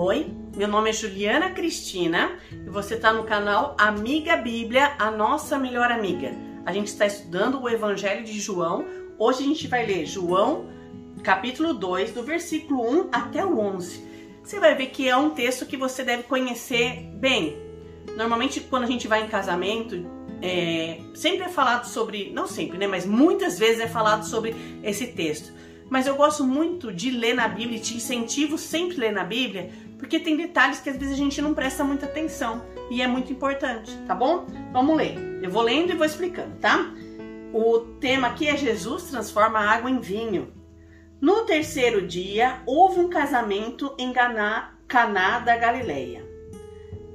Oi, meu nome é Juliana Cristina e você está no canal Amiga Bíblia, a nossa melhor amiga. A gente está estudando o Evangelho de João. Hoje a gente vai ler João, capítulo 2, do versículo 1 até o 11. Você vai ver que é um texto que você deve conhecer bem. Normalmente, quando a gente vai em casamento, é, sempre é falado sobre, não sempre, né, mas muitas vezes é falado sobre esse texto. Mas eu gosto muito de ler na Bíblia e te incentivo sempre a ler na Bíblia, porque tem detalhes que às vezes a gente não presta muita atenção e é muito importante, tá bom? Vamos ler. Eu vou lendo e vou explicando, tá? O tema aqui é Jesus transforma água em vinho. No terceiro dia, houve um casamento em Caná, Caná da Galileia.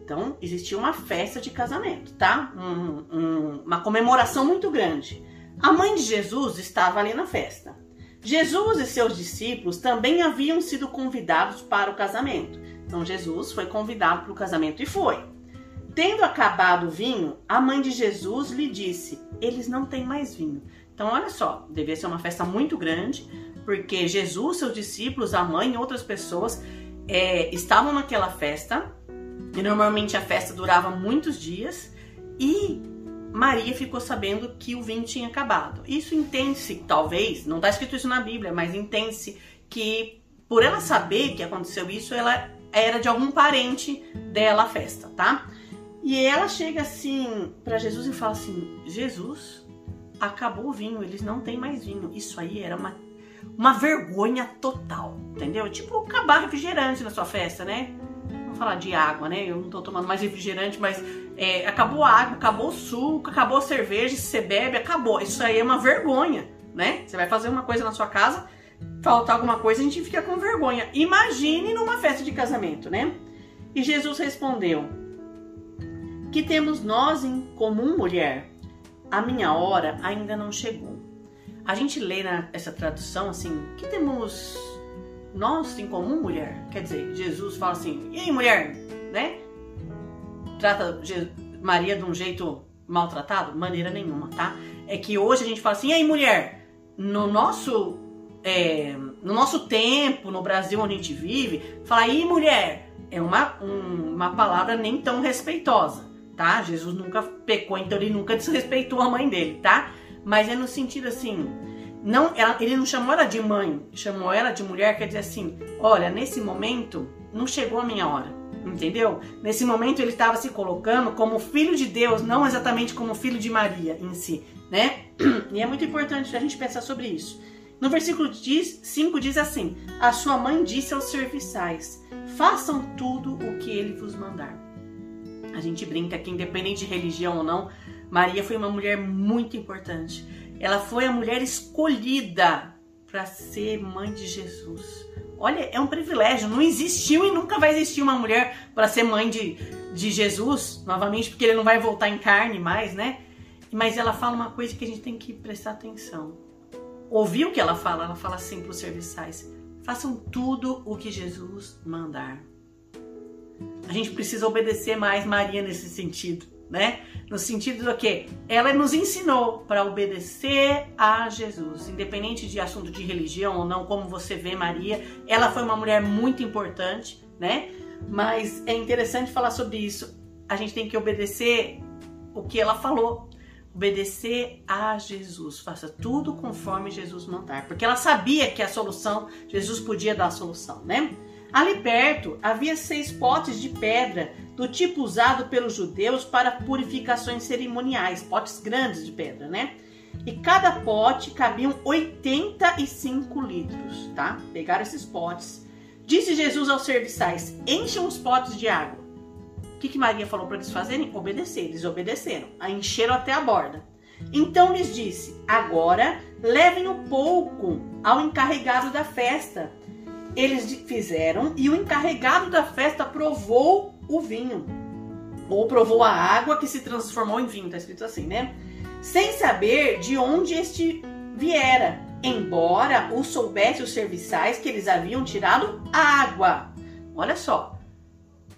Então, existia uma festa de casamento, tá? Um, um, uma comemoração muito grande. A mãe de Jesus estava ali na festa. Jesus e seus discípulos também haviam sido convidados para o casamento. Então Jesus foi convidado para o casamento e foi. Tendo acabado o vinho, a mãe de Jesus lhe disse: Eles não têm mais vinho. Então, olha só, devia ser uma festa muito grande, porque Jesus, seus discípulos, a mãe e outras pessoas é, estavam naquela festa. E normalmente a festa durava muitos dias. E Maria ficou sabendo que o vinho tinha acabado. Isso entende-se, talvez, não está escrito isso na Bíblia, mas entende-se que por ela saber que aconteceu isso, ela era de algum parente dela a festa, tá? E ela chega assim para Jesus e fala assim: Jesus, acabou o vinho, eles não têm mais vinho. Isso aí era uma, uma vergonha total, entendeu? Tipo acabar refrigerante na sua festa, né? Vamos falar de água, né? Eu não tô tomando mais refrigerante, mas é, acabou a água, acabou o suco, acabou a cerveja, se você bebe, acabou. Isso aí é uma vergonha, né? Você vai fazer uma coisa na sua casa, faltar alguma coisa, a gente fica com vergonha. Imagine numa festa de casamento, né? E Jesus respondeu: Que temos nós em comum, mulher? A minha hora ainda não chegou. A gente lê na, essa tradução assim: Que temos nós em comum, mulher? Quer dizer, Jesus fala assim: E aí, mulher? Né? trata Maria de um jeito maltratado? Maneira nenhuma, tá? É que hoje a gente fala assim, e aí mulher, no nosso, é, no nosso tempo, no Brasil onde a gente vive, falar aí mulher é uma, um, uma palavra nem tão respeitosa, tá? Jesus nunca pecou, então ele nunca desrespeitou a mãe dele, tá? Mas é no sentido assim, não, ela, ele não chamou ela de mãe, chamou ela de mulher, quer dizer assim, olha, nesse momento não chegou a minha hora entendeu? Nesse momento ele estava se colocando como filho de Deus, não exatamente como filho de Maria em si, né? E é muito importante a gente pensar sobre isso. No versículo 5 diz assim: A sua mãe disse aos serviçais: Façam tudo o que ele vos mandar. A gente brinca que, independente de religião ou não, Maria foi uma mulher muito importante. Ela foi a mulher escolhida para ser mãe de Jesus. Olha, é um privilégio. Não existiu e nunca vai existir uma mulher para ser mãe de, de Jesus, novamente, porque ele não vai voltar em carne mais, né? Mas ela fala uma coisa que a gente tem que prestar atenção. Ouviu o que ela fala? Ela fala assim para os serviçais: façam tudo o que Jesus mandar. A gente precisa obedecer mais Maria nesse sentido né? No sentido do que ela nos ensinou para obedecer a Jesus, independente de assunto de religião ou não, como você vê Maria, ela foi uma mulher muito importante, né? Mas é interessante falar sobre isso. A gente tem que obedecer o que ela falou, obedecer a Jesus. Faça tudo conforme Jesus mandar, porque ela sabia que a solução, Jesus podia dar a solução, né? Ali perto havia seis potes de pedra, do tipo usado pelos judeus para purificações cerimoniais, potes grandes de pedra, né? E cada pote cabiam 85 litros, tá? Pegaram esses potes. Disse Jesus aos serviçais: encham os potes de água. Que, que Maria falou para eles fazerem? Obedecer. Eles obedeceram, a encheram até a borda. Então lhes disse: agora levem um pouco ao encarregado da festa eles fizeram e o encarregado da festa provou o vinho. Ou provou a água que se transformou em vinho, tá escrito assim, né? Sem saber de onde este viera, embora o soubesse os serviçais que eles haviam tirado água. Olha só,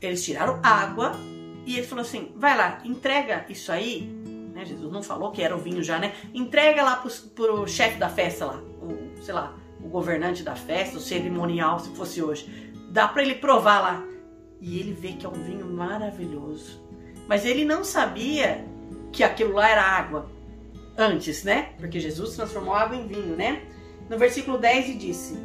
eles tiraram água e ele falou assim: vai lá, entrega isso aí. Né? Jesus não falou que era o vinho já, né? Entrega lá pro, pro chefe da festa lá, o, sei lá, o governante da festa, o cerimonial, se fosse hoje. Dá para ele provar lá. e ele vê que é um vinho maravilhoso. Mas ele não sabia que aquilo lá era água antes, né? Porque Jesus transformou água em vinho, né? No versículo 10 ele disse: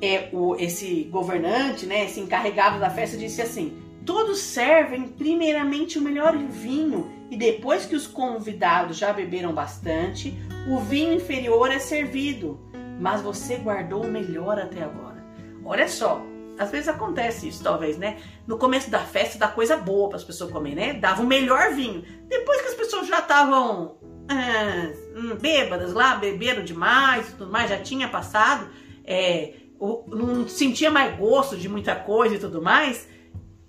é, o, esse governante, né, esse encarregado da festa, disse assim: Todos servem primeiramente o melhor vinho, e depois que os convidados já beberam bastante, o vinho inferior é servido. Mas você guardou o melhor até agora. Olha só, às vezes acontece isso, talvez, né? No começo da festa dá coisa boa para as pessoas comer, né? Dava o melhor vinho. Depois que as pessoas já estavam ah, hum, bêbadas lá, beberam demais, tudo mais, já tinha passado, é, não sentia mais gosto de muita coisa e tudo mais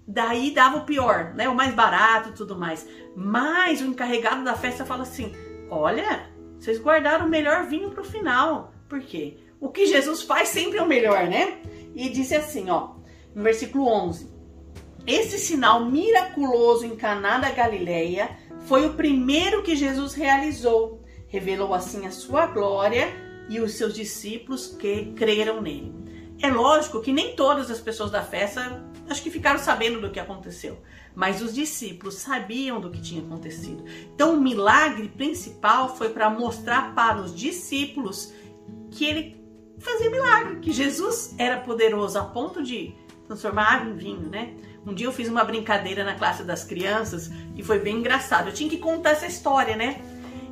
daí dava o pior, né? O mais barato e tudo mais. Mas o encarregado da festa fala assim: olha, vocês guardaram o melhor vinho para o final. Por quê? O que Jesus faz sempre é o melhor, né? E disse assim, ó, no versículo 11: Esse sinal miraculoso em Caná da Galileia foi o primeiro que Jesus realizou. Revelou assim a sua glória e os seus discípulos que creram nele. É lógico que nem todas as pessoas da festa acho que ficaram sabendo do que aconteceu, mas os discípulos sabiam do que tinha acontecido. Então o milagre principal foi para mostrar para os discípulos que ele fazia milagre, que Jesus era poderoso a ponto de transformar água em vinho, né? Um dia eu fiz uma brincadeira na classe das crianças e foi bem engraçado. Eu tinha que contar essa história, né?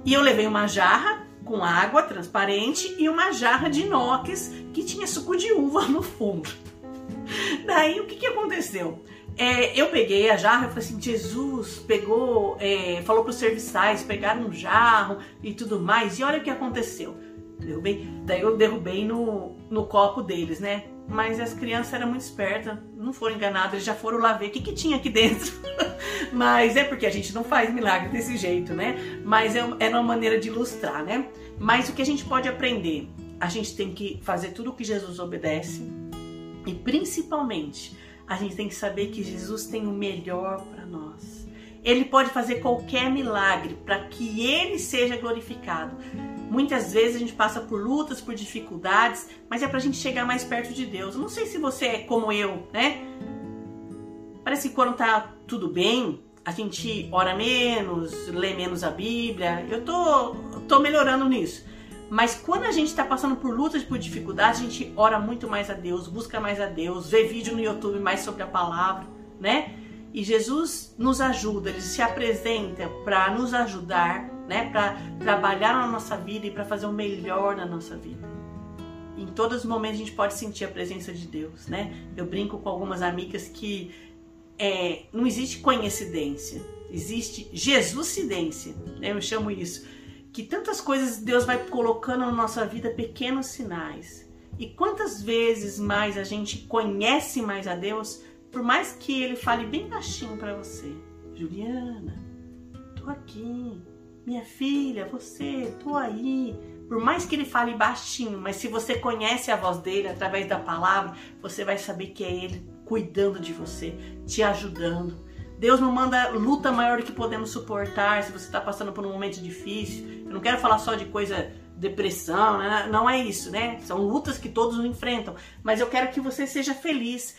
E eu levei uma jarra com água transparente e uma jarra de inox que tinha suco de uva no fundo. Daí o que, que aconteceu? É, eu peguei a jarra e falei assim: Jesus pegou, é, falou para os serviçais pegar um jarro e tudo mais, e olha o que aconteceu. Derrubei, daí eu derrubei no, no copo deles, né? Mas as crianças eram muito espertas, não foram enganadas, já foram lá ver o que, que tinha aqui dentro. Mas é porque a gente não faz milagre desse jeito, né? Mas é, é uma maneira de ilustrar, né? Mas o que a gente pode aprender? A gente tem que fazer tudo o que Jesus obedece e principalmente a gente tem que saber que Jesus tem o melhor para nós. Ele pode fazer qualquer milagre para que ele seja glorificado. Muitas vezes a gente passa por lutas, por dificuldades, mas é para a gente chegar mais perto de Deus. Eu não sei se você é como eu, né? Parece que quando tá tudo bem, a gente ora menos, lê menos a Bíblia. Eu tô, tô melhorando nisso. Mas quando a gente está passando por lutas, por dificuldades, a gente ora muito mais a Deus, busca mais a Deus, vê vídeo no YouTube mais sobre a palavra, né? E Jesus nos ajuda, ele se apresenta para nos ajudar, né? Para trabalhar na nossa vida e para fazer o melhor na nossa vida. Em todos os momentos a gente pode sentir a presença de Deus, né? Eu brinco com algumas amigas que é, não existe coincidência, existe Jesuscidência, né? eu chamo isso que tantas coisas Deus vai colocando na nossa vida pequenos sinais. E quantas vezes mais a gente conhece mais a Deus, por mais que ele fale bem baixinho para você. Juliana, tô aqui. Minha filha, você, tô aí. Por mais que ele fale baixinho, mas se você conhece a voz dele através da palavra, você vai saber que é ele cuidando de você, te ajudando. Deus não manda luta maior do que podemos suportar se você está passando por um momento difícil. Eu não quero falar só de coisa depressão, né? não é isso, né? São lutas que todos enfrentam. Mas eu quero que você seja feliz.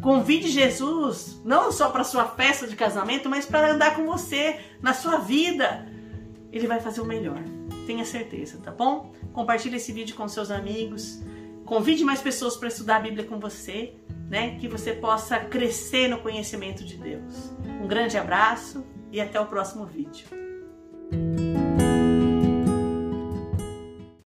Convide Jesus não só para sua festa de casamento, mas para andar com você na sua vida. Ele vai fazer o melhor. Tenha certeza, tá bom? Compartilhe esse vídeo com seus amigos. Convide mais pessoas para estudar a Bíblia com você né? Que você possa crescer no conhecimento de Deus. Um grande abraço e até o próximo vídeo.